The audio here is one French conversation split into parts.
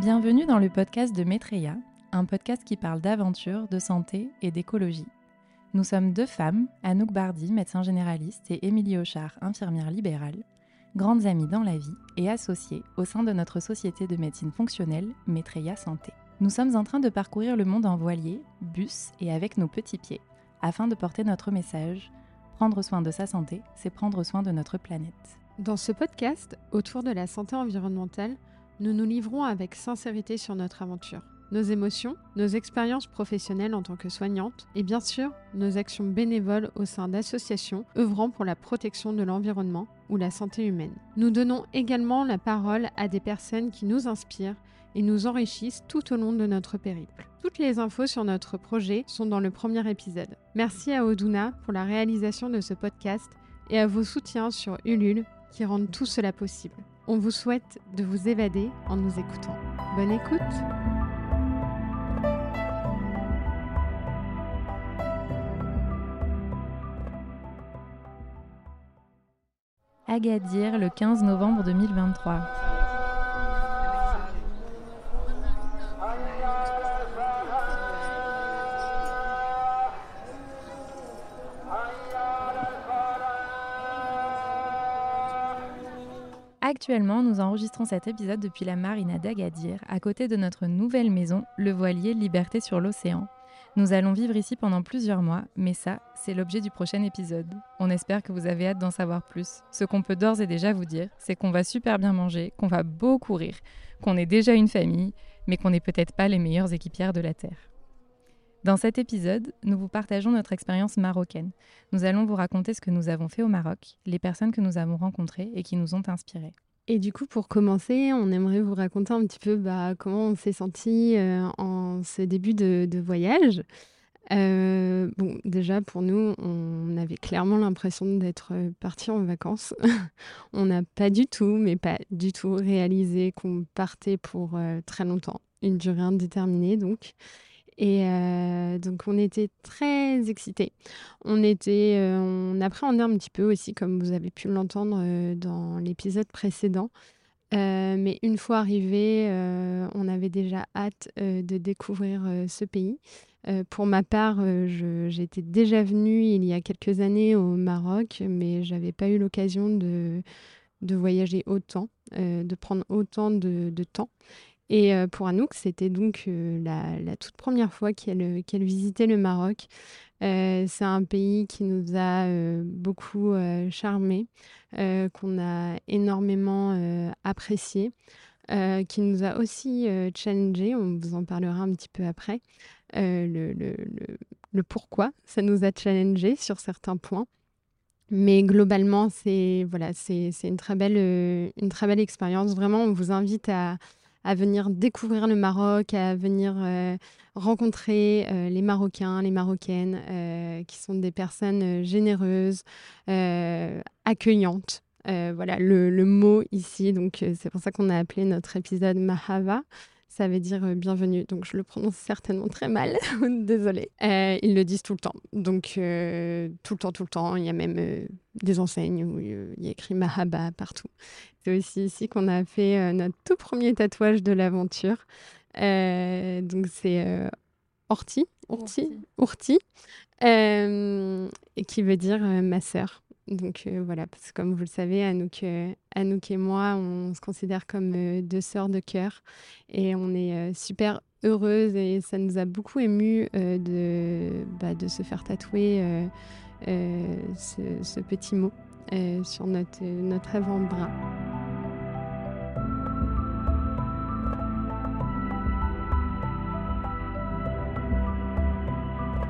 Bienvenue dans le podcast de Maitreya, un podcast qui parle d'aventure, de santé et d'écologie. Nous sommes deux femmes, Anouk Bardi, médecin généraliste, et Émilie Auchard, infirmière libérale, grandes amies dans la vie et associées au sein de notre société de médecine fonctionnelle Maitreya Santé. Nous sommes en train de parcourir le monde en voilier, bus et avec nos petits pieds, afin de porter notre message. Prendre soin de sa santé, c'est prendre soin de notre planète. Dans ce podcast, autour de la santé environnementale, nous nous livrons avec sincérité sur notre aventure nos émotions, nos expériences professionnelles en tant que soignantes et bien sûr nos actions bénévoles au sein d'associations œuvrant pour la protection de l'environnement ou la santé humaine. Nous donnons également la parole à des personnes qui nous inspirent et nous enrichissent tout au long de notre périple. Toutes les infos sur notre projet sont dans le premier épisode. Merci à Oduna pour la réalisation de ce podcast et à vos soutiens sur Ulule qui rendent tout cela possible. On vous souhaite de vous évader en nous écoutant. Bonne écoute Agadir le 15 novembre 2023. Actuellement, nous enregistrons cet épisode depuis la marina d'Agadir, à côté de notre nouvelle maison, le voilier Liberté sur l'océan, nous allons vivre ici pendant plusieurs mois, mais ça, c'est l'objet du prochain épisode. On espère que vous avez hâte d'en savoir plus. Ce qu'on peut d'ores et déjà vous dire, c'est qu'on va super bien manger, qu'on va beaucoup rire, qu'on est déjà une famille, mais qu'on n'est peut-être pas les meilleures équipières de la Terre. Dans cet épisode, nous vous partageons notre expérience marocaine. Nous allons vous raconter ce que nous avons fait au Maroc, les personnes que nous avons rencontrées et qui nous ont inspirées. Et du coup, pour commencer, on aimerait vous raconter un petit peu bah, comment on s'est senti euh, en ce début de, voyage. Euh, bon, déjà pour nous, on avait clairement l'impression d'être parti en vacances. on n'a pas du tout, mais pas du tout réalisé qu'on partait pour euh, très longtemps, une durée indéterminée donc. Et euh, donc, on était très excités. On, était, euh, on appréhendait un petit peu aussi, comme vous avez pu l'entendre euh, dans l'épisode précédent. mais une fois arrivé, on avait déjà hâte de découvrir ce pays. pour ma part, j'étais déjà venue il y a quelques années au Maroc, mais j'avais pas eu l'occasion de, de voyager autant, de prendre autant de temps. Et euh, pour Anouk, c'était donc euh, la, toute première fois qu'elle visitait le Maroc. Euh, c'est un pays qui nous a beaucoup charmés, qu'on a énormément apprécié, qui nous a aussi challengé. On vous en parlera un petit peu après. Le, pourquoi ça nous a challengé sur certains points. Mais globalement, c'est voilà, c'est une très belle, une très belle expérience. Vraiment, on vous invite à, à venir découvrir le Maroc, à venir euh, rencontrer euh, les Marocains, les Marocaines, euh, qui sont des personnes généreuses, accueillantes. voilà le, le, mot ici, donc c'est pour ça qu'on a appelé notre épisode Mahava ça veut dire euh, bienvenue. Donc je le prononce certainement très mal, désolée. Euh, ils le disent tout le temps. Donc euh, tout le temps, tout le temps. Il y a même des enseignes où il y a écrit Mahaba partout. C'est aussi ici qu'on a fait notre tout premier tatouage de l'aventure. donc c'est Orti, Orti, Orti, et qui veut dire ma sœur. Donc euh, voilà, parce que comme vous le savez, Anouk, euh, et moi, on se considère comme euh, deux sœurs de cœur et on est super heureuses et ça nous a beaucoup ému de, bah, de se faire tatouer ce, ce, petit mot sur notre, notre avant-bras.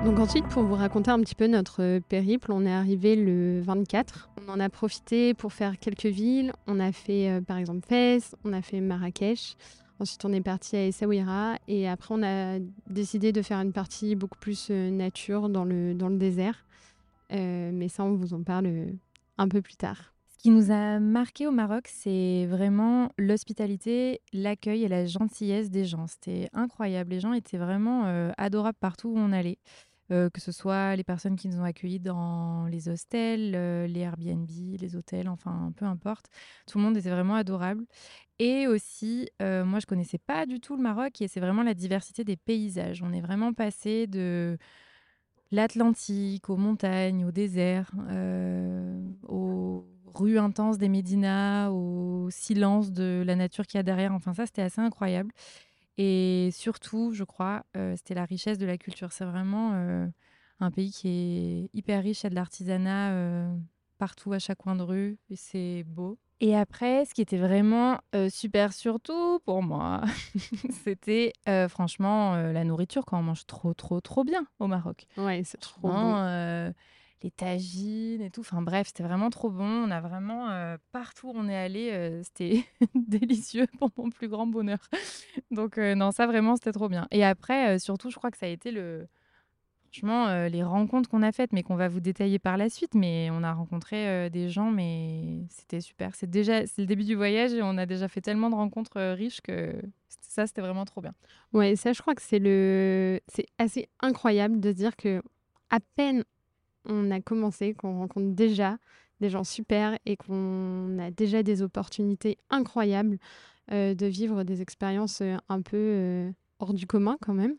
Donc ensuite, pour vous raconter un petit peu notre périple, on est arrivé le 24. On en a profité pour faire quelques villes. On a fait euh, par exemple Fès, on a fait Marrakech. Ensuite, on est parti à Essaouira et après, on a décidé de faire une partie beaucoup plus euh, nature dans le, dans le désert. Euh, mais ça, on vous en parle un peu plus tard. Ce qui nous a marqué au Maroc, c'est vraiment l'hospitalité, l'accueil et la gentillesse des gens. C'était incroyable. Les gens étaient vraiment adorables partout où on allait. Que ce soit les personnes qui nous ont accueillis dans les hostels, les Airbnb, les hôtels, enfin peu importe. Tout le monde était vraiment adorable. Et aussi, moi je connaissais pas du tout le Maroc et c'est vraiment la diversité des paysages. On est vraiment passé de l'Atlantique aux montagnes, au désert, aux rues intenses des Médinas, au silence de la nature qu'il y a derrière. Enfin ça c'était assez incroyable. Et surtout, je crois, euh, c'était la richesse de la culture. C'est vraiment euh, un pays qui est hyper riche. Il y a de l'artisanat euh, partout, à chaque coin de rue. Et c'est beau. Et après, ce qui était vraiment super surtout pour moi, c'était franchement la nourriture quand on mange trop, trop, trop bien au Maroc. Ouais, c'est trop bon les tagines et tout. Enfin bref, c'était vraiment trop bon. On a vraiment, euh, partout où on est allé, euh, c'était délicieux pour mon plus grand bonheur. Donc euh, non, ça vraiment, c'était trop bien. Et après, surtout, je crois que ça a été le... Franchement, les rencontres qu'on a faites, mais qu'on va vous détailler par la suite. Mais on a rencontré des gens, mais c'était super. C'est déjà c'est le début du voyage et on a déjà fait tellement de rencontres riches que ça, c'était vraiment trop bien. Ouais, ça, je crois que c'est le... c'est assez incroyable de dire que à peine on a commencé, qu'on rencontre déjà des gens super et qu'on a déjà des opportunités incroyables euh, de vivre des expériences euh, un peu euh, hors du commun quand même.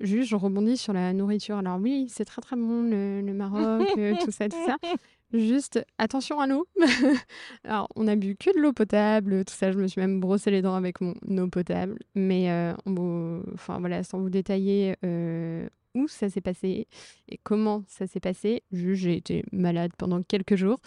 juste, je rebondis sur la nourriture. Alors oui, c'est très très bon le, Maroc, tout ça, tout ça. Juste attention à l'eau. Alors, on a bu que de l'eau potable, tout ça. Je me suis même brossé les dents avec mon eau potable. Mais, enfin voilà, sans vous détailler où ça s'est passé et comment ça s'est passé. J'ai été malade pendant quelques jours.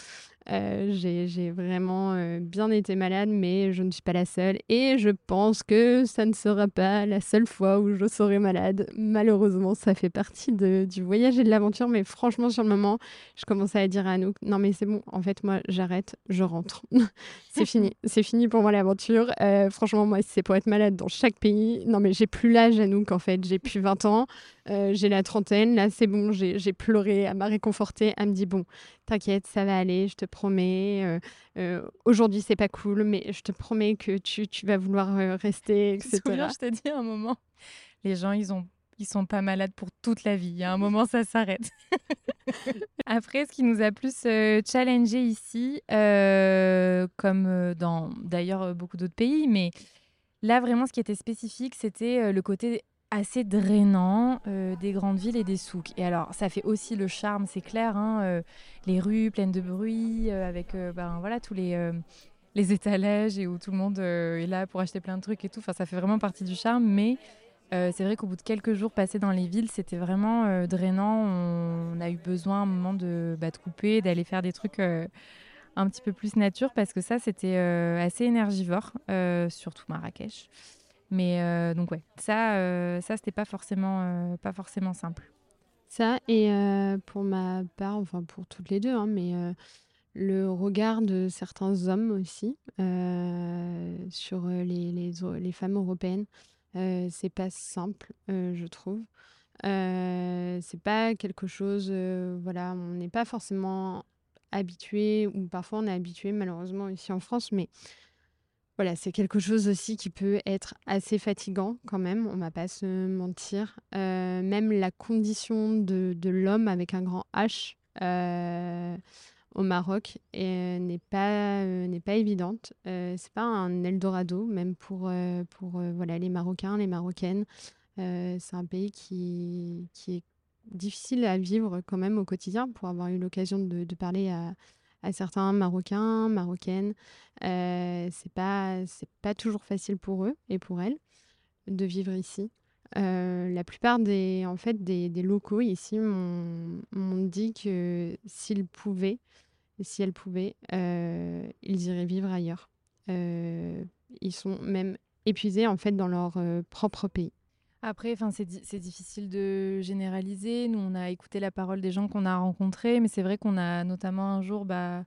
Euh, j'ai vraiment euh, bien été malade, mais je ne suis pas la seule. Et je pense que ça ne sera pas la seule fois où je serai malade. Malheureusement, ça fait partie du voyage et de l'aventure. Mais franchement, sur le moment, je commençais à dire à Anouk, non mais c'est bon, en fait, moi, j'arrête, je rentre. c'est fini. C'est fini pour moi l'aventure. Euh, franchement, moi, c'est pour être malade dans chaque pays. Non mais j'ai plus l'âge, Anouk, en fait. J'ai plus 20 ans. J'ai la trentaine. Là, c'est bon, j'ai pleuré. Elle m'a réconfortée. Elle me dit, bon, t'inquiète, ça va aller, je te promets. Euh, euh, aujourd'hui, c'est pas cool, mais je te promets que tu, tu vas vouloir euh, rester, etc. je t'ai dit à un moment, les gens, ils ont ils sont pas malades pour toute la vie. À un moment, ça s'arrête. Après, ce qui nous a plus challengé ici, comme dans d'ailleurs beaucoup d'autres pays, mais là vraiment, ce qui était spécifique, c'était le côté assez drainant euh, des grandes villes et des souks. Et alors, ça fait aussi le charme, c'est clair, hein, euh, les rues pleines de bruit, euh, avec ben, voilà, tous les, les étalages et où tout le monde est là pour acheter plein de trucs et tout. Enfin, ça fait vraiment partie du charme, mais c'est vrai qu'au bout de quelques jours passés dans les villes, c'était vraiment drainant. On, a eu besoin à un moment de, bah, de couper, d'aller faire des trucs un petit peu plus nature, parce que ça, c'était assez énergivore, surtout Marrakech. Mais euh, donc ouais, ça, euh, ça c'était pas forcément, euh, pas forcément simple. Ça et pour ma part, enfin pour toutes les deux, hein, mais le regard de certains hommes aussi sur les, les, les, femmes européennes, c'est pas simple, je trouve. c'est pas quelque chose, voilà, on n'est pas forcément habitué, ou parfois on est habitué malheureusement ici en France, mais voilà, c'est quelque chose aussi qui peut être assez fatigant quand même, on ne va pas se mentir. Euh, même la condition de, l'homme avec un grand H euh, au Maroc n'est pas, euh, n'est pas évidente. pas un Eldorado, même pour, pour voilà, les Marocains, les Marocaines. c'est un pays qui, qui est difficile à vivre quand même au quotidien pour avoir eu l'occasion de parler à, à certains Marocains, Marocaines. Euh, c'est pas c'est pas toujours facile pour eux et pour elles de vivre ici. Euh, la plupart des en fait des, des locaux ici m'ont dit que s'ils pouvaient, si elles pouvaient, euh, ils iraient vivre ailleurs. Euh, ils sont même épuisés en fait dans leur propre pays. Après, c'est difficile de généraliser. Nous, on a écouté la parole des gens qu'on a rencontrés, mais c'est vrai qu'on a notamment un jour bah,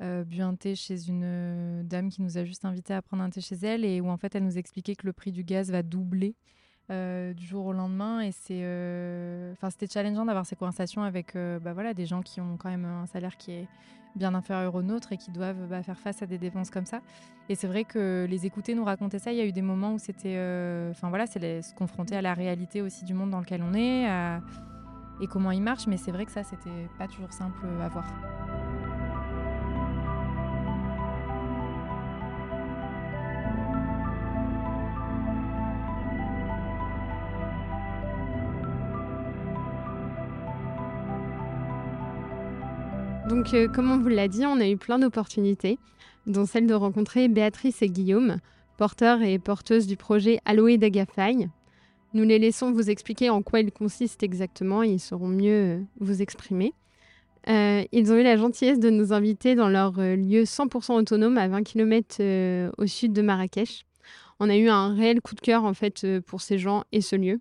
euh, bu un thé chez une euh, dame qui nous a juste invité à prendre un thé chez elle et où en fait elle nous expliquait que le prix du gaz va doubler du jour au lendemain. Et c'est, enfin, c'était challengeant d'avoir ces conversations avec bah, voilà, des gens qui ont quand même un salaire qui est bien inférieur au nôtre et qui doivent bah, faire face à des dépenses comme ça. Et c'est vrai que les écouter nous raconter ça, il y a eu des moments où c'était, enfin voilà, c'est se confronter à la réalité aussi du monde dans lequel on est et comment il marche. Mais c'est vrai que ça, c'était pas toujours simple à voir. Euh, comme on vous l'a dit, on a eu plein d'opportunités, dont celle de rencontrer Béatrice et Guillaume, porteurs et porteuses du projet Aloe d'Agafay. Nous les laissons vous expliquer en quoi il consiste exactement et ils sauront mieux euh, vous exprimer. Euh, ils ont eu la gentillesse de nous inviter dans leur lieu 100% autonome à 20 km au sud de Marrakech. On a eu un réel coup de cœur en fait pour ces gens et ce lieu.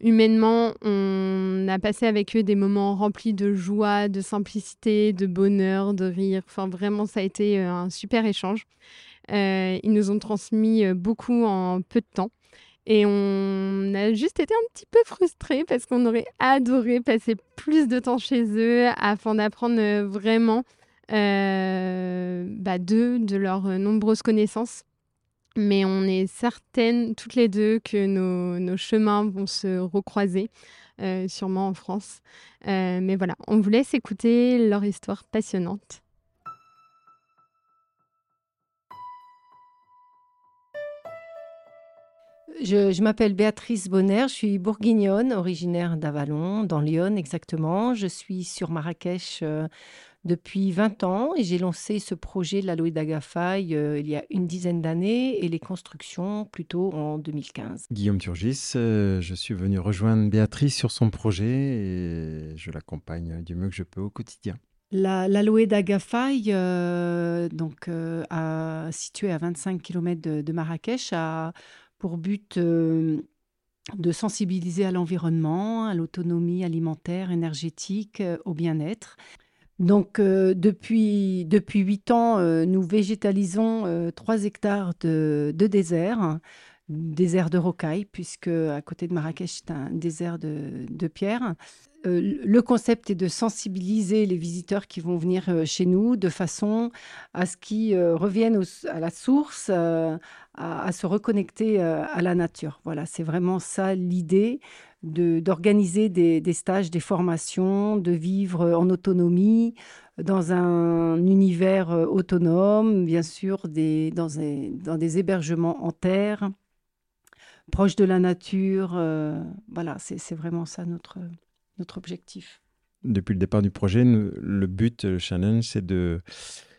Humainement, on a passé avec eux des moments remplis de joie, de simplicité, de bonheur, de rire. Enfin, vraiment, ça a été euh, un super échange. Euh, ils nous ont transmis euh, beaucoup en peu de temps. Et on a juste été un petit peu frustrés parce qu'on aurait adoré passer plus de temps chez eux afin d'apprendre vraiment bah, d'eux, de leurs nombreuses connaissances mais on est certaines toutes les deux que nos, chemins vont se recroiser, euh, sûrement en France. Euh, mais voilà, on vous laisse écouter leur histoire passionnante. Je, m'appelle Béatrice Bonner, je suis bourguignonne, originaire d'Avalon, dans Lyon exactement. Je suis sur Marrakech euh, depuis 20 ans et j'ai lancé ce projet de l'Aloe d'Agafay euh, il y a une dizaine d'années et les constructions plutôt en 2015. Guillaume Turgis, euh, je suis venu rejoindre Béatrice sur son projet et je l'accompagne du mieux que je peux au quotidien. L'Aloe d'Agafay, euh, donc à, situé à 25 km de, Marrakech, a pour but de sensibiliser à l'environnement, à l'autonomie alimentaire, énergétique, au bien-être. Donc, euh, depuis, depuis 8 ans, euh, nous végétalisons 3 euh, hectares de, désert, désert de rocaille, puisque à côté de Marrakech, c'est un désert de, de pierre. le concept est de sensibiliser les visiteurs qui vont venir chez nous de façon à ce qu'ils reviennent à la source, à, se reconnecter à la nature. Voilà, c'est vraiment ça l'idée d'organiser des, des, stages, des formations, de vivre en autonomie, dans un univers euh, autonome, bien sûr, des, dans, dans, des hébergements en terre, proches de la nature. Euh, voilà, c'est vraiment ça notre, notre objectif. Depuis le départ du projet, le but, le challenge, c'est de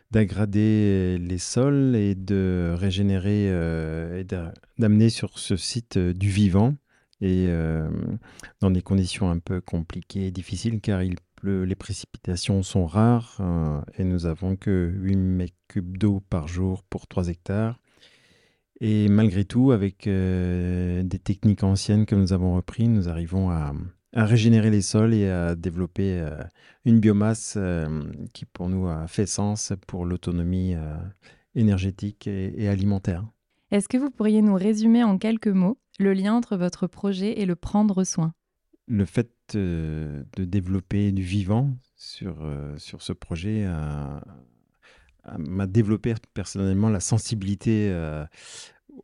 d'aggrader les sols et de régénérer euh, et d'amener sur ce site du vivant et euh, dans des conditions un peu compliquées et difficiles car les précipitations sont rares euh, et nous avons que 8 mètres cubes d'eau par jour pour 3 hectares. Et malgré tout, avec euh, des techniques anciennes que nous avons reprises, nous arrivons à, régénérer les sols et à développer une biomasse qui pour nous a fait sens pour l'autonomie énergétique et alimentaire. Est-ce que vous pourriez nous résumer en quelques mots le lien entre votre projet et le prendre soin? Le fait euh, de développer du vivant sur, euh, sur ce projet m'a développé personnellement la sensibilité euh,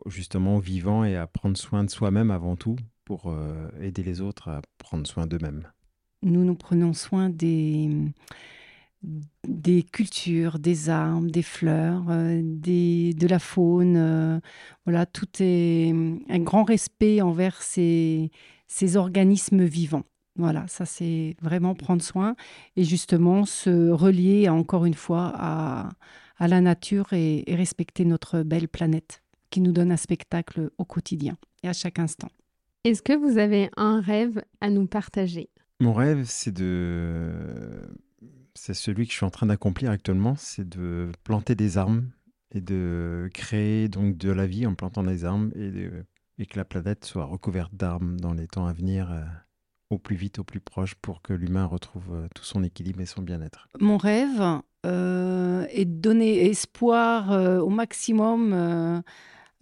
justement au vivant et à prendre soin de soi-même avant tout pour aider les autres à prendre soin d'eux-mêmes. Nous nous prenons soin des des cultures, des arbres, des fleurs, euh, des, de la faune. Euh, voilà, tout est un grand respect envers ces, ces organismes vivants. Voilà, ça c'est vraiment prendre soin et justement se relier encore une fois à, à la nature et, et respecter notre belle planète qui nous donne un spectacle au quotidien et à chaque instant. Est-ce que vous avez un rêve à nous partager? Mon rêve, c'est de c'est celui que je suis en train d'accomplir actuellement, c'est de planter des arbres et de créer donc de la vie en plantant des arbres et, que la planète soit recouverte d'arbres dans les temps à venir. Euh, au plus vite, au plus proche, pour que l'humain retrouve euh, tout son équilibre et son bien-être. Mon rêve euh, est de donner espoir au maximum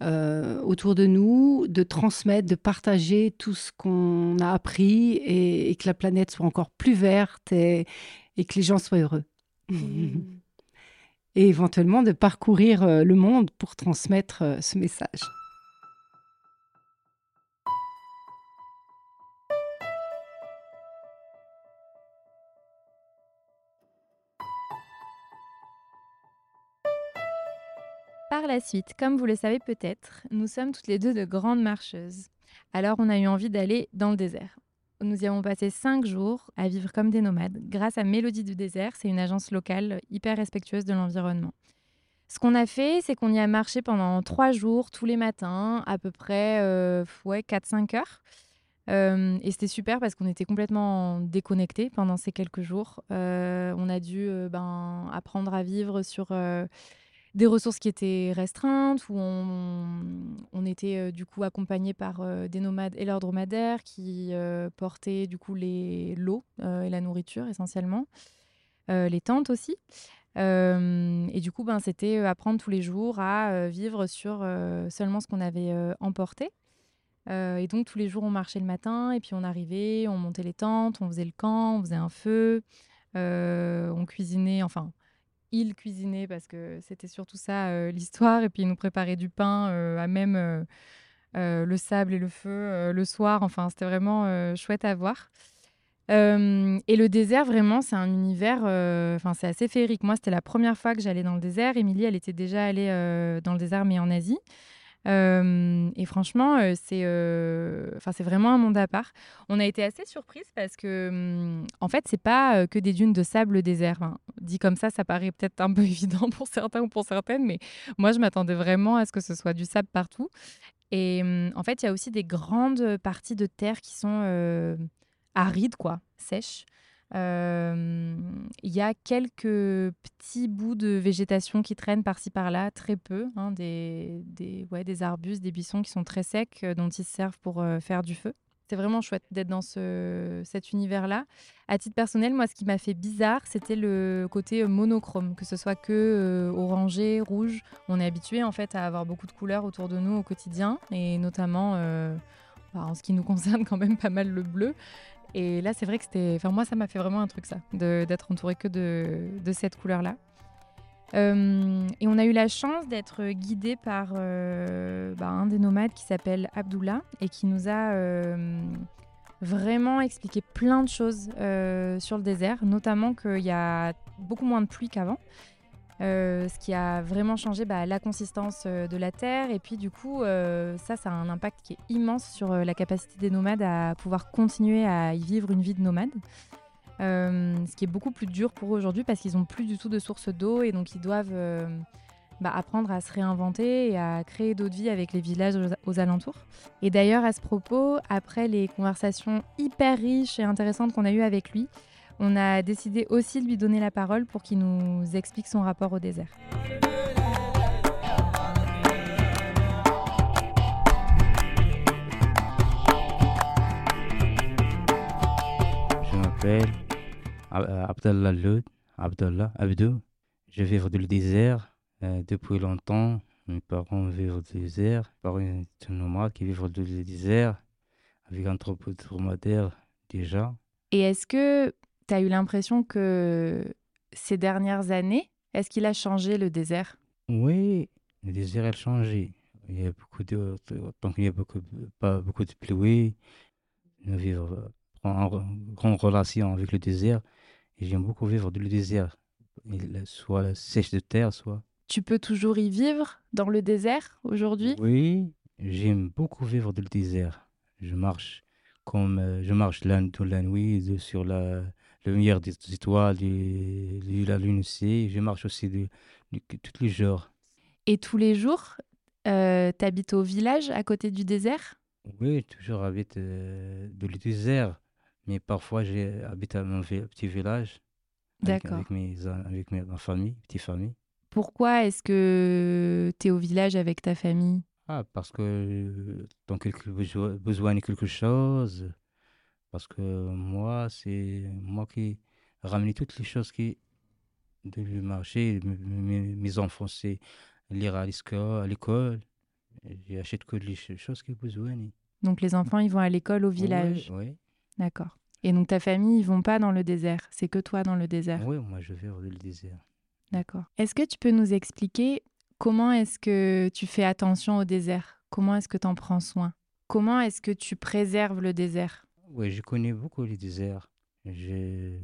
autour de nous, de transmettre, de partager tout ce qu'on a appris et, que la planète soit encore plus verte que les gens soient heureux. Mmh. et éventuellement de parcourir le monde pour transmettre ce message. Par la suite, comme vous le savez peut-être, nous sommes toutes les deux de grandes marcheuses. Alors on a eu envie d'aller dans le désert. Nous y avons passé cinq jours à vivre comme des nomades grâce à Mélodie du désert. C'est une agence locale hyper respectueuse de l'environnement. Ce qu'on a fait, c'est qu'on y a marché pendant trois jours, tous les matins, à peu près euh, ouais, 4-5 heures. Euh, et c'était super parce qu'on était complètement déconnectés pendant ces quelques jours. Euh, on a dû ben, apprendre à vivre sur des ressources qui étaient restreintes, où on, était euh, du coup accompagné par euh, des nomades et leurs dromadaires qui euh, portaient du coup les l'eau et la nourriture essentiellement, les tentes aussi. et du coup, ben, c'était apprendre tous les jours à vivre sur seulement ce qu'on avait emporté. et donc tous les jours, on marchait le matin et puis on arrivait, on montait les tentes, on faisait le camp, on faisait un feu, on cuisinait, enfin il cuisinait parce que c'était surtout ça euh, l'histoire. Et puis il nous préparait du pain euh, à même euh, le sable et le feu le soir. Enfin, c'était vraiment chouette à voir. et le désert, vraiment, c'est un univers, enfin, c'est assez féerique. Moi, c'était la première fois que j'allais dans le désert. Émilie, elle était déjà allée dans le désert, mais en Asie. Euh, et franchement, euh, c'est euh, c'est vraiment un monde à part. On a été assez surprise parce que, en fait, c'est pas que des dunes de sable désert. dit comme ça, ça paraît peut-être un peu évident pour certains ou pour certaines, mais moi, je m'attendais vraiment à ce que ce soit du sable partout. Et en fait, il y a aussi des grandes parties de terre qui sont arides, quoi, sèches. Il y a quelques petits bouts de végétation qui traînent par-ci par-là, très peu, hein, des, arbustes, des buissons qui sont très secs, dont ils servent pour faire du feu. C'est vraiment chouette d'être dans ce, cet univers-là. À titre personnel, moi, ce qui m'a fait bizarre, c'était le côté monochrome, que ce soit que orangé, rouge. On est habitué en fait à avoir beaucoup de couleurs autour de nous au quotidien, et notamment bah, en ce qui nous concerne quand même pas mal le bleu. Et là, c'est vrai que c'était. Enfin, moi, ça m'a fait vraiment un truc, ça, d'être entouré que de, de cette couleur-là. Euh, et on a eu la chance d'être guidé par euh, bah, un des nomades qui s'appelle Abdullah et qui nous a euh, vraiment expliqué plein de choses sur le désert, notamment qu'il y a beaucoup moins de pluie qu'avant euh, ce qui a vraiment changé bah, la consistance euh, de la terre. Et puis du coup, euh, ça, ça a un impact qui est immense sur la capacité des nomades à pouvoir continuer à y vivre une vie de nomade. ce qui est beaucoup plus dur pour eux aujourd'hui parce qu'ils n'ont plus du tout de source d'eau et donc ils doivent bah, apprendre à se réinventer et à créer d'autres vies avec les villages aux, alentours. Et d'ailleurs, à ce propos, après les conversations hyper riches et intéressantes qu'on a eues avec lui, on a décidé aussi de lui donner la parole pour qu'il nous explique son rapport au désert. Je m'appelle euh, Abdallah Loud, Abdallah Abdou. Je vis dans le désert euh, depuis longtemps. Mes parents vivent au désert. Mes parents sont nomades qui vivent dans le désert avec un troupeau de dromadaires déjà. Et est-ce que tu as eu l'impression que ces dernières années, est-ce qu'il a changé le désert? Oui, le désert a changé. Il y a beaucoup de, tant qu'il n'y a beaucoup, pas beaucoup de pluie, nous vivons en grande relation avec le désert. Et j'aime beaucoup vivre dans le désert, soit sèche de terre, soit. Tu peux toujours y vivre dans le désert aujourd'hui? Oui, j'aime beaucoup vivre dans le désert. Je marche comme euh, je marche la, la nuit sur la, meilleur des étoiles, de la lune aussi. Je marche aussi de, tous les jours. Et tous les jours, euh, tu habites au village à côté du désert? Oui, toujours habite euh, dans le désert. Mais parfois, j'habite à mon petit village. D'accord. Avec, mes, avec ma famille, petite famille. Pourquoi est-ce que tu es au village avec ta famille? Ah, parce que tant quelque besoin de quelque chose, parce que moi, c'est moi qui ramène toutes les choses qui de marché. Mes, mes enfants, c'est lire à l'école, j'achète que les choses qu'ils ont besoin. Donc les enfants, ils vont à l'école au village. Oui, D'accord. Et donc ta famille, ils vont pas dans le désert? C'est que toi dans le désert? oui, moi je vais dans le désert. D'accord. Est-ce que tu peux nous expliquer comment est-ce que tu fais attention au désert? Comment est-ce que tu en prends soin? Comment est-ce que tu préserves le désert? Oui, je connais beaucoup les déserts. Je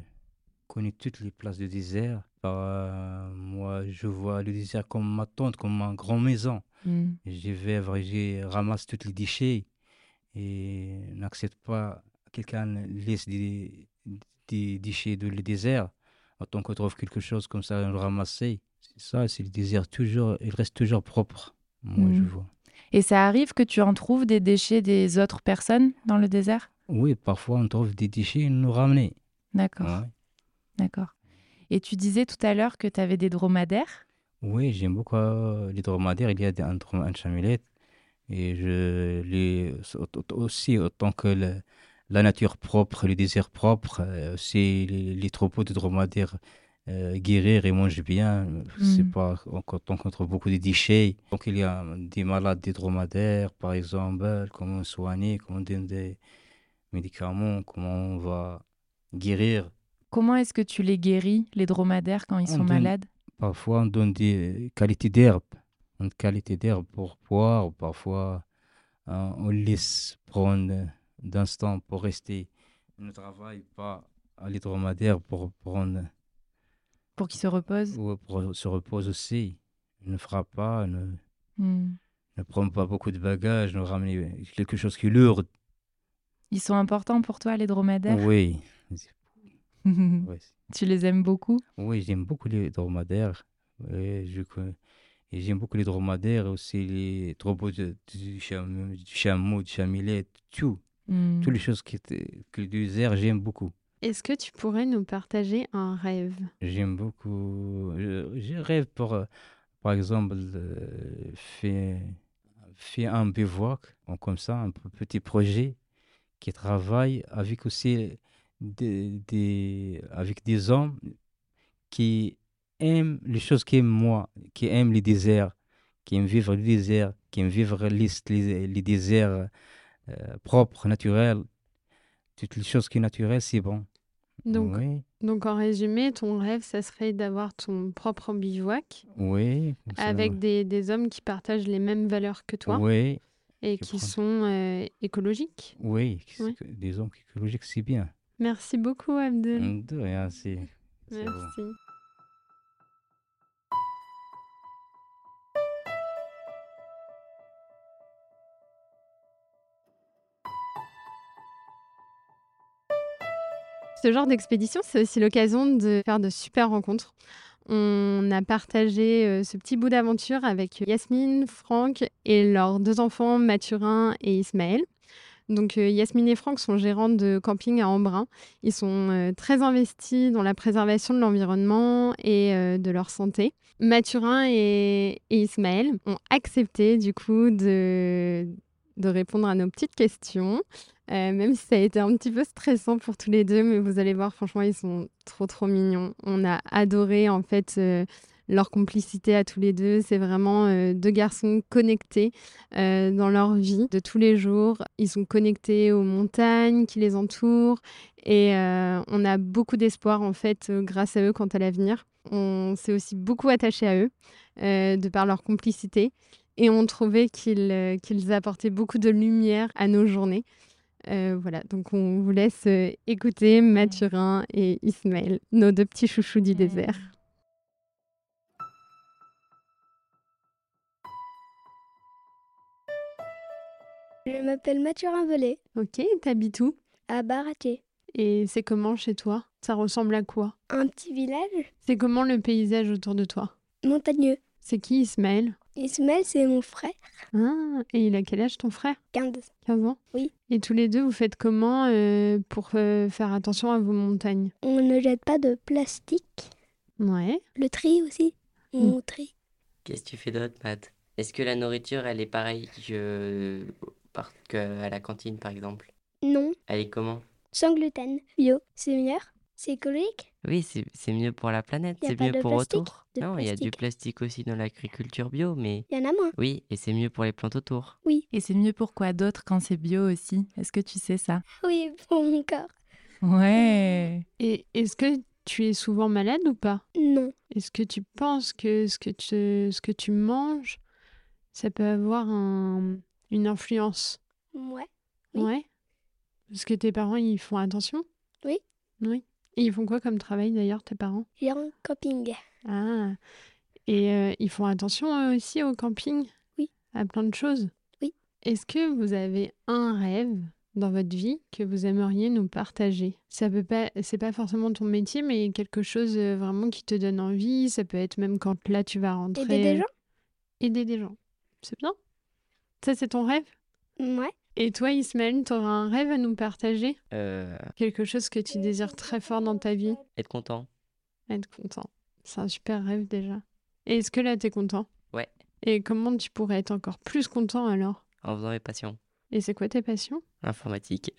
connais toutes les places de désert. Euh, moi, je vois le désert comme ma tente, comme ma grande maison. Hmm. Je vais, je ramasse tous les déchets et n'accepte pas que quelqu'un laisse des, des déchets dans le désert. En tant qu'on trouve quelque chose comme ça, on le ramasser. C'est ça, c'est le désert toujours, il reste toujours propre. Moi, je Mhm. vois. Et ça arrive que tu en trouves des déchets des autres personnes dans le désert Oui, parfois on trouve des déchets et nous ramener. D'accord, Ouais. d'accord. Et tu disais tout à l'heure que tu avais des dromadaires? Oui, j'aime beaucoup euh, les dromadaires. Il y a des- un, un chamulette. Et je les aussi autant que la nature propre, le désert propre, euh, aussi les, les troupeaux de dromadaires euh, guérir et mangent bien. C'est Mm. pas encore qu'on trouve beaucoup de déchets. Donc il y a des malades des dromadaires, par exemple, comment soigner, comment donner des médicaments, comment on va guérir. Comment est-ce que tu les guéris, les dromadaires, quand ils On sont donne- malades? Parfois, on donne des qualités d'herbe. Une qualité d'herbe pour boire. ou Parfois, euh, on laisse prendre d'instant pour rester. On ne travaille pas à l'hydromadaire pour prendre pour qu'ils se reposent? Ou pour se reposer aussi. On ne fera pas, ne, Hmm. ne prend pas beaucoup de bagages, ne ramener quelque chose qui est lourd. Ils sont importants pour toi, les dromadaires? Oui, oui. Tu les aimes beaucoup? Oui, j'aime beaucoup les dromadaires. Et je connais- et j'aime beaucoup les dromadaires aussi les troupeaux de- du, chameau, du chameau, du chamilet, tout. Hmm. Toutes les choses qui étaient que le désert, j'aime beaucoup. Est-ce que tu pourrais nous partager un rêve? J'aime beaucoup. Je, je rêve pour, par exemple, euh, faire, faire un bivouac, ou comme ça, un petit projet qui travaille avec aussi des, des- avec des hommes qui aiment les choses qu'aime moi, qui aiment les déserts, qui aiment vivre le désert, qui aiment vivre les, les, les déserts euh, propres, naturels. Toutes les choses qui sont naturelles, c'est bon. donc, oui, donc, en résumé, ton rêve, ça serait d'avoir ton propre bivouac oui. avec des, des hommes qui partagent les mêmes valeurs que toi Oui, et qui sont euh, écologiques. oui. que- Des hommes écologiques, c'est bien. Merci beaucoup, Abdel. De rien, c'est. bon. Merci. Ce genre d'expédition, c'est aussi l'occasion de faire de super rencontres. On a partagé euh, ce petit bout d'aventure avec Yasmine, Franck et leurs deux enfants, Mathurin et Ismaël. Donc euh, Yasmine et Franck sont gérants de camping à Embrun. Ils sont euh, très investis dans la préservation de l'environnement et de leur santé. Mathurin et, Ismaël ont accepté du coup de répondre à nos petites questions, euh, même si ça a été un petit peu stressant pour tous les deux, mais vous allez voir, franchement, ils sont trop trop mignons. On a adoré en fait euh, leur complicité à tous les deux. C'est vraiment euh, deux garçons connectés dans leur vie de tous les jours. Ils sont connectés aux montagnes qui les entourent et on a beaucoup d'espoir en fait grâce à eux quant à l'avenir. On s'est aussi beaucoup attaché à eux de par leur complicité et on trouvait qu'ils qu'ils apportaient beaucoup de lumière à nos journées. Euh, voilà, donc on vous laisse euh, écouter Mathurin et Ismaël, nos deux petits chouchous du désert. Je m'appelle Mathurin Velay, Ok, t'habites où? À Baraté, Et c'est comment chez toi? Ça ressemble à quoi? Un petit village. C'est comment le paysage autour de toi? Montagneux. C'est qui Ismaël? Ismaël, c'est mon frère, Ah, et il a quel âge ton frère? 15. 15 ans? Oui. Et tous les deux, vous faites comment euh, pour euh, faire attention à vos montagnes? On ne jette pas de plastique. Ouais. Le tri aussi, on trie. Qu'est-ce que tu fais d'autre, Matt? Est-ce que la nourriture, elle est pareille que... que à la cantine, par exemple? Non, Elle est comment? sans gluten, bio, c'est meilleur? C'est écologique? Oui, c'est c'est mieux pour la planète, c'est mieux pour plastique? autour. De Non, il y a du plastique. aussi dans l'agriculture bio, mais Il y en a moins. oui, et c'est mieux pour les plantes autour. Et c'est mieux pour quoi d'autre quand c'est bio aussi? Est-ce que tu sais ça? Oui, pour mon corps. Ouais. Et est-ce que tu es souvent malade ou pas? Non. Est-ce que tu penses que ce que tu, ce que tu manges, ça peut avoir un- une influence? Ouais. Oui. Ouais. Est-ce que tes parents, ils font attention? Oui. Oui. Et ils font quoi comme travail d'ailleurs, tes parents? J'ai un camping. Ah. Et euh, ils font attention eux aussi au camping? Oui. À plein de choses? Oui. Est-ce que vous avez un rêve dans votre vie que vous aimeriez nous partager? Ça peut pas, c'est pas forcément ton métier, mais quelque chose euh, vraiment qui te donne envie. Ça peut être même quand là tu vas rentrer. Aider des gens? Aider des gens. C'est bien. Ça, c'est ton rêve? Ouais. Et toi, Ismaël, tu auras un rêve à nous partager? Euh, Quelque chose que tu désires très fort dans ta vie? Être content. Être content. C'est un super rêve déjà. Et est-ce que là, tu es content? Ouais. Et comment tu pourrais être encore plus content alors? En faisant mes passions. Et c'est quoi tes passions? Informatique.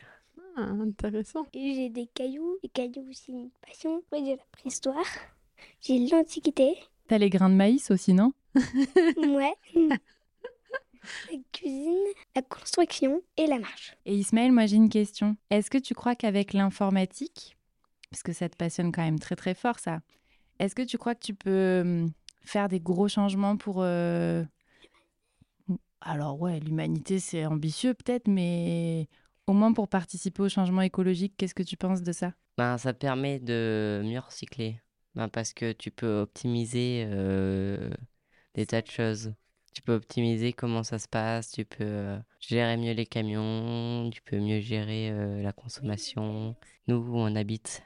ah, Intéressant. Et j'ai des cailloux. Les cailloux, c'est une passion. Ouais, j'ai la préhistoire. J'ai l'antiquité. T'as les grains de maïs aussi, non? Ouais. la cuisine, la construction et la marche. Et Ismaël, moi j'ai une question. Est-ce que tu crois qu'avec l'informatique, parce que ça te passionne quand même très très fort ça, est-ce que tu crois que tu peux hum, faire des gros changements pour... euh, Alors ouais, l'humanité c'est ambitieux peut-être, mais au moins pour participer au changement écologique, qu'est-ce que tu penses de ça? Ben, ça permet de mieux recycler. Ben, parce que tu peux optimiser euh, des tas de choses. Tu peux optimiser comment ça se passe, tu peux euh, gérer mieux les camions, tu peux mieux gérer la consommation. Nous, on habite,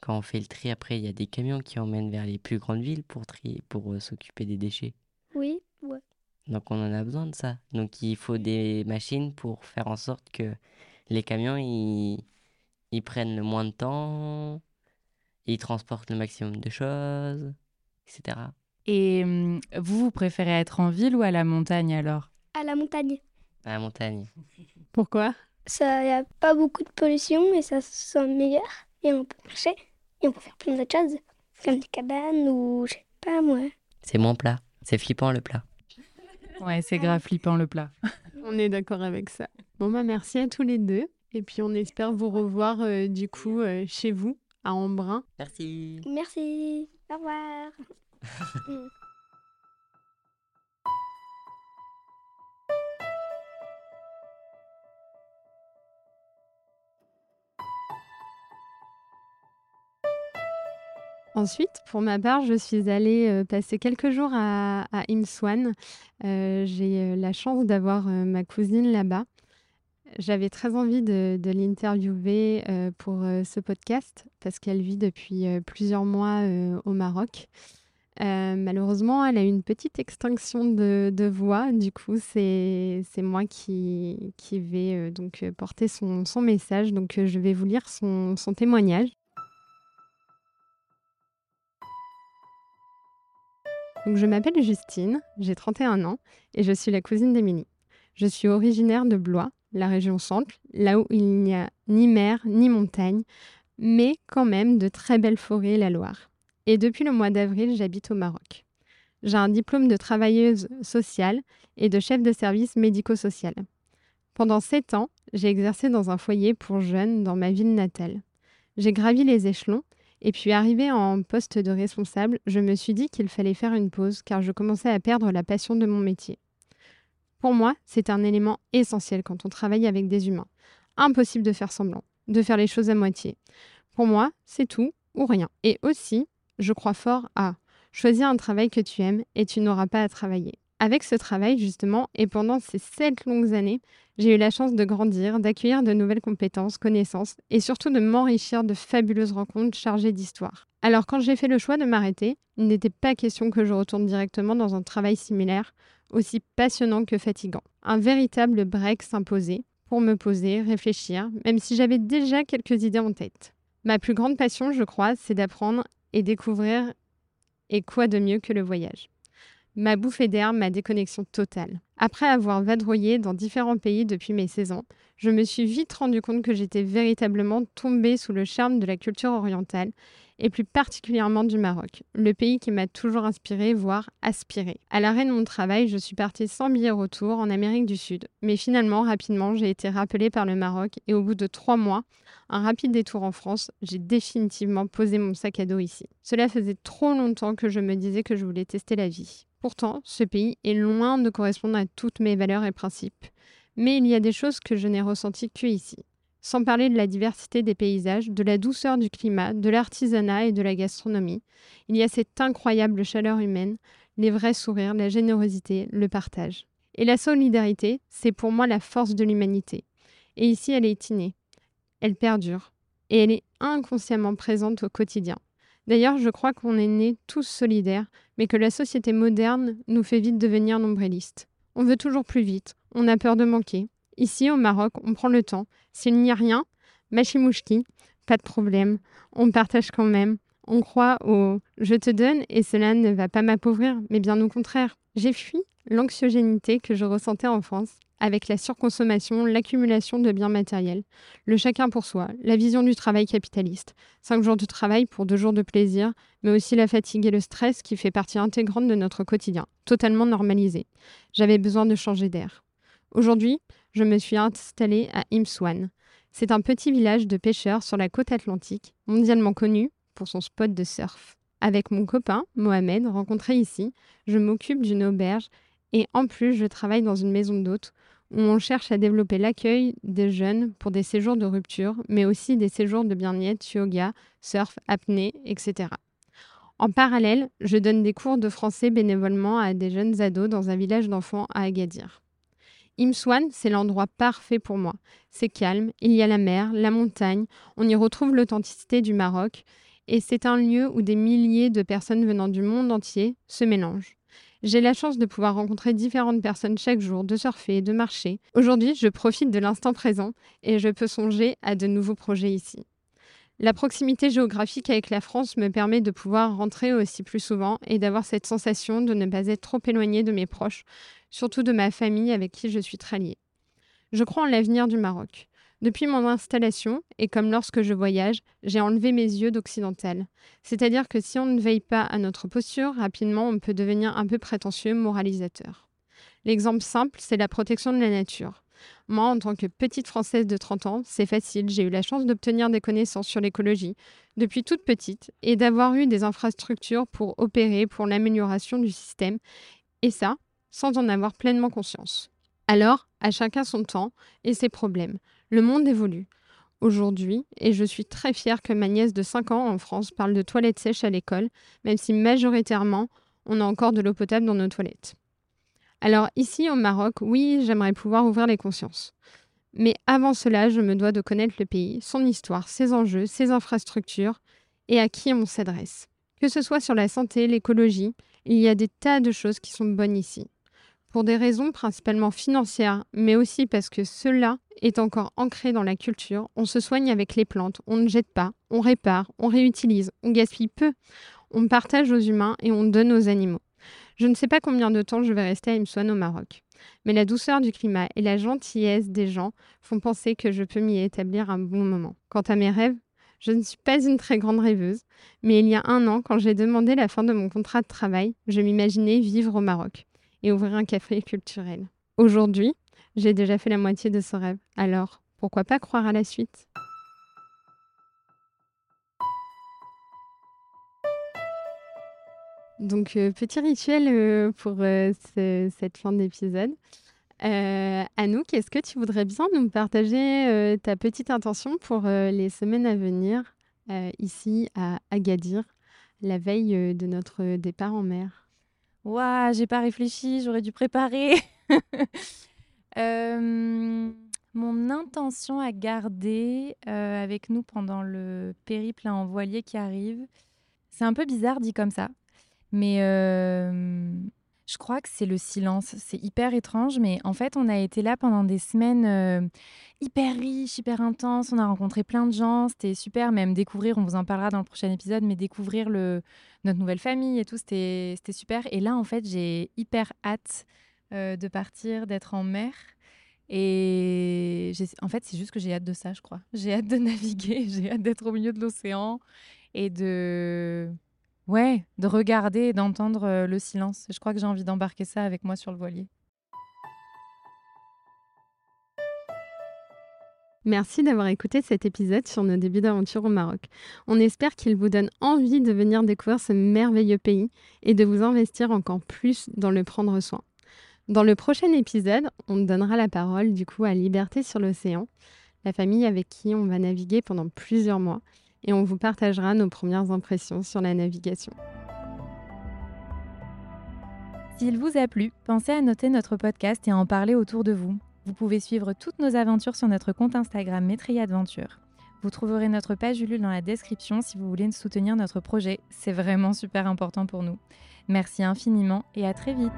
quand on fait le tri, après, il y a des camions qui emmènent vers les plus grandes villes pour trier, pour euh, s'occuper des déchets. Oui, ouais. Donc on en a besoin de ça. Donc il faut des machines pour faire en sorte que les camions, ils, ils prennent le moins de temps, ils transportent le maximum de choses, etc. Et hum, vous, vous préférez être en ville ou à la montagne alors? À la montagne. À la montagne. Pourquoi? Ça, y a pas beaucoup de pollution et ça se sent meilleur. Et on peut marcher. Et on peut faire plein d'autres choses. Comme des cabanes ou je sais pas moi. C'est moins plat. C'est flippant le plat. Ouais, c'est grave flippant le plat. On est d'accord avec ça. Bon, bah merci à tous les deux. Et puis on espère vous revoir euh, du coup euh, chez vous, à Embrun. Merci. Merci. Au revoir. Ensuite, pour ma part, je suis allée euh, passer quelques jours à, à Imswan. Euh, J'ai euh, la chance d'avoir ma cousine là-bas. J'avais très envie de, l'interviewer pour ce podcast parce qu'elle vit depuis plusieurs mois au Maroc. Malheureusement, elle a une petite extinction de, voix. Du coup, c'est moi qui, vais donc porter son, message. Donc, je vais vous lire son témoignage. Je m'appelle Justine, j'ai 31 ans et je suis la cousine d'Émilie. Je suis originaire de Blois, la région centre, là où il n'y a ni mer ni montagne, mais quand même de très belles forêts et la Loire. Et depuis le mois d'avril, j'habite au Maroc. J'ai un diplôme de travailleuse sociale et de chef de service médico-social. Pendant sept ans, j'ai exercé dans un foyer pour jeunes dans ma ville natale. J'ai gravi les échelons et puis arrivé en poste de responsable, je me suis dit qu'il fallait faire une pause car je commençais à perdre la passion de mon métier. Pour moi, c'est un élément essentiel quand on travaille avec des humains. Impossible de faire semblant, de faire les choses à moitié. Pour moi, c'est tout ou rien. Et aussi, je crois fort à choisir un travail que tu aimes et tu n'auras pas à travailler. Avec ce travail, justement, et pendant ces sept longues années, j'ai eu la chance de grandir, d'accueillir de nouvelles compétences, connaissances et surtout de m'enrichir de fabuleuses rencontres chargées d'histoire. Alors quand j'ai fait le choix de m'arrêter, il n'était pas question que je retourne directement dans un travail similaire, aussi passionnant que fatigant. Un véritable break s'imposait pour me poser, réfléchir, même si j'avais déjà quelques idées en tête. Ma plus grande passion, je crois, c'est d'apprendre et découvrir, et quoi de mieux que le voyage ma bouffée d'air, ma déconnexion totale. Après avoir vadrouillé dans différents pays depuis mes 16 ans, je me suis vite rendu compte que j'étais véritablement tombée sous le charme de la culture orientale et plus particulièrement du Maroc, le pays qui m'a toujours inspiré, voire aspiré. À l'arrêt de mon travail, je suis partie sans billet retour en Amérique du Sud, mais finalement, rapidement, j'ai été rappelée par le Maroc et au bout de trois mois, un rapide détour en France, j'ai définitivement posé mon sac à dos ici. Cela faisait trop longtemps que je me disais que je voulais tester la vie. Pourtant, ce pays est loin de correspondre à toutes mes valeurs et principes. Mais il y a des choses que je n'ai ressenties que ici. Sans parler de la diversité des paysages, de la douceur du climat, de l'artisanat et de la gastronomie, il y a cette incroyable chaleur humaine, les vrais sourires, la générosité, le partage. Et la solidarité, c'est pour moi la force de l'humanité. Et ici, elle est innée. Elle perdure. Et elle est inconsciemment présente au quotidien. D'ailleurs, je crois qu'on est nés tous solidaires, mais que la société moderne nous fait vite devenir nombrilistes. On veut toujours plus vite, on a peur de manquer, Ici, au Maroc, on prend le temps. S'il n'y a rien, machimouchki, pas de problème. On partage quand même. On croit au je te donne et cela ne va pas m'appauvrir, mais bien au contraire. J'ai fui l'anxiogénité que je ressentais en France avec la surconsommation, l'accumulation de biens matériels, le chacun pour soi, la vision du travail capitaliste, cinq jours de travail pour deux jours de plaisir, mais aussi la fatigue et le stress qui fait partie intégrante de notre quotidien, totalement normalisé. J'avais besoin de changer d'air. Aujourd'hui, je me suis installée à Imswan. C'est un petit village de pêcheurs sur la côte atlantique, mondialement connu pour son spot de surf. Avec mon copain, Mohamed, rencontré ici, je m'occupe d'une auberge et en plus je travaille dans une maison d'hôtes où on cherche à développer l'accueil des jeunes pour des séjours de rupture, mais aussi des séjours de bien-être, yoga, surf, apnée, etc. En parallèle, je donne des cours de français bénévolement à des jeunes ados dans un village d'enfants à Agadir. Imswan, c'est l'endroit parfait pour moi. C'est calme, il y a la mer, la montagne, on y retrouve l'authenticité du Maroc, et c'est un lieu où des milliers de personnes venant du monde entier se mélangent. J'ai la chance de pouvoir rencontrer différentes personnes chaque jour, de surfer, de marcher. Aujourd'hui, je profite de l'instant présent et je peux songer à de nouveaux projets ici. La proximité géographique avec la France me permet de pouvoir rentrer aussi plus souvent et d'avoir cette sensation de ne pas être trop éloignée de mes proches, surtout de ma famille avec qui je suis très liée. Je crois en l'avenir du Maroc. Depuis mon installation, et comme lorsque je voyage, j'ai enlevé mes yeux d'occidental. C'est-à-dire que si on ne veille pas à notre posture, rapidement on peut devenir un peu prétentieux, moralisateur. L'exemple simple, c'est la protection de la nature. Moi, en tant que petite Française de 30 ans, c'est facile. J'ai eu la chance d'obtenir des connaissances sur l'écologie depuis toute petite et d'avoir eu des infrastructures pour opérer pour l'amélioration du système. Et ça, sans en avoir pleinement conscience. Alors, à chacun son temps et ses problèmes. Le monde évolue. Aujourd'hui, et je suis très fière que ma nièce de 5 ans en France parle de toilettes sèches à l'école, même si majoritairement, on a encore de l'eau potable dans nos toilettes. Alors ici au Maroc, oui, j'aimerais pouvoir ouvrir les consciences. Mais avant cela, je me dois de connaître le pays, son histoire, ses enjeux, ses infrastructures et à qui on s'adresse. Que ce soit sur la santé, l'écologie, il y a des tas de choses qui sont bonnes ici. Pour des raisons principalement financières, mais aussi parce que cela est encore ancré dans la culture, on se soigne avec les plantes, on ne jette pas, on répare, on réutilise, on gaspille peu, on partage aux humains et on donne aux animaux. Je ne sais pas combien de temps je vais rester à Imswan au Maroc, mais la douceur du climat et la gentillesse des gens font penser que je peux m'y établir un bon moment. Quant à mes rêves, je ne suis pas une très grande rêveuse, mais il y a un an, quand j'ai demandé la fin de mon contrat de travail, je m'imaginais vivre au Maroc et ouvrir un café culturel. Aujourd'hui, j'ai déjà fait la moitié de ce rêve, alors pourquoi pas croire à la suite? Donc, euh, petit rituel euh, pour euh, cette fin d'épisode. Anouk, est-ce que tu voudrais bien nous partager ta petite intention pour les semaines à venir ici à Agadir, la veille de notre départ en mer? Waouh, j'ai pas réfléchi, j'aurais dû préparer. mon intention à garder avec nous pendant le périple en voilier qui arrive, c'est un peu bizarre dit comme ça, mais je crois que c'est le silence. C'est hyper étrange, mais en fait, on a été là pendant des semaines hyper riches, hyper intenses. On a rencontré plein de gens. C'était super, même découvrir, on vous en parlera dans le prochain épisode, mais découvrir notre nouvelle famille et tout, c'était super. Et là, en fait, j'ai hyper hâte euh, de partir, d'être en mer. Et en fait, c'est juste que j'ai hâte de ça, je crois. J'ai hâte de naviguer, j'ai hâte d'être au milieu de l'océan et de, ouais, de regarder et d'entendre euh, le silence. Je crois que j'ai envie d'embarquer ça avec moi sur le voilier. Merci d'avoir écouté cet épisode sur nos débuts d'aventure au Maroc. On espère qu'il vous donne envie de venir découvrir ce merveilleux pays et de vous investir encore plus dans le prendre soin. Dans le prochain épisode, on donnera la parole du coup à Liberté sur l'océan, la famille avec qui on va naviguer pendant plusieurs mois, et on vous partagera nos premières impressions sur la navigation. S'il vous a plu, pensez à noter notre podcast et à en parler autour de vous. Vous pouvez suivre toutes nos aventures sur notre compte Instagram Métrie Adventure. Vous trouverez notre page Ulule dans la description si vous voulez soutenir notre projet. C'est vraiment super important pour nous. Merci infiniment et à très vite.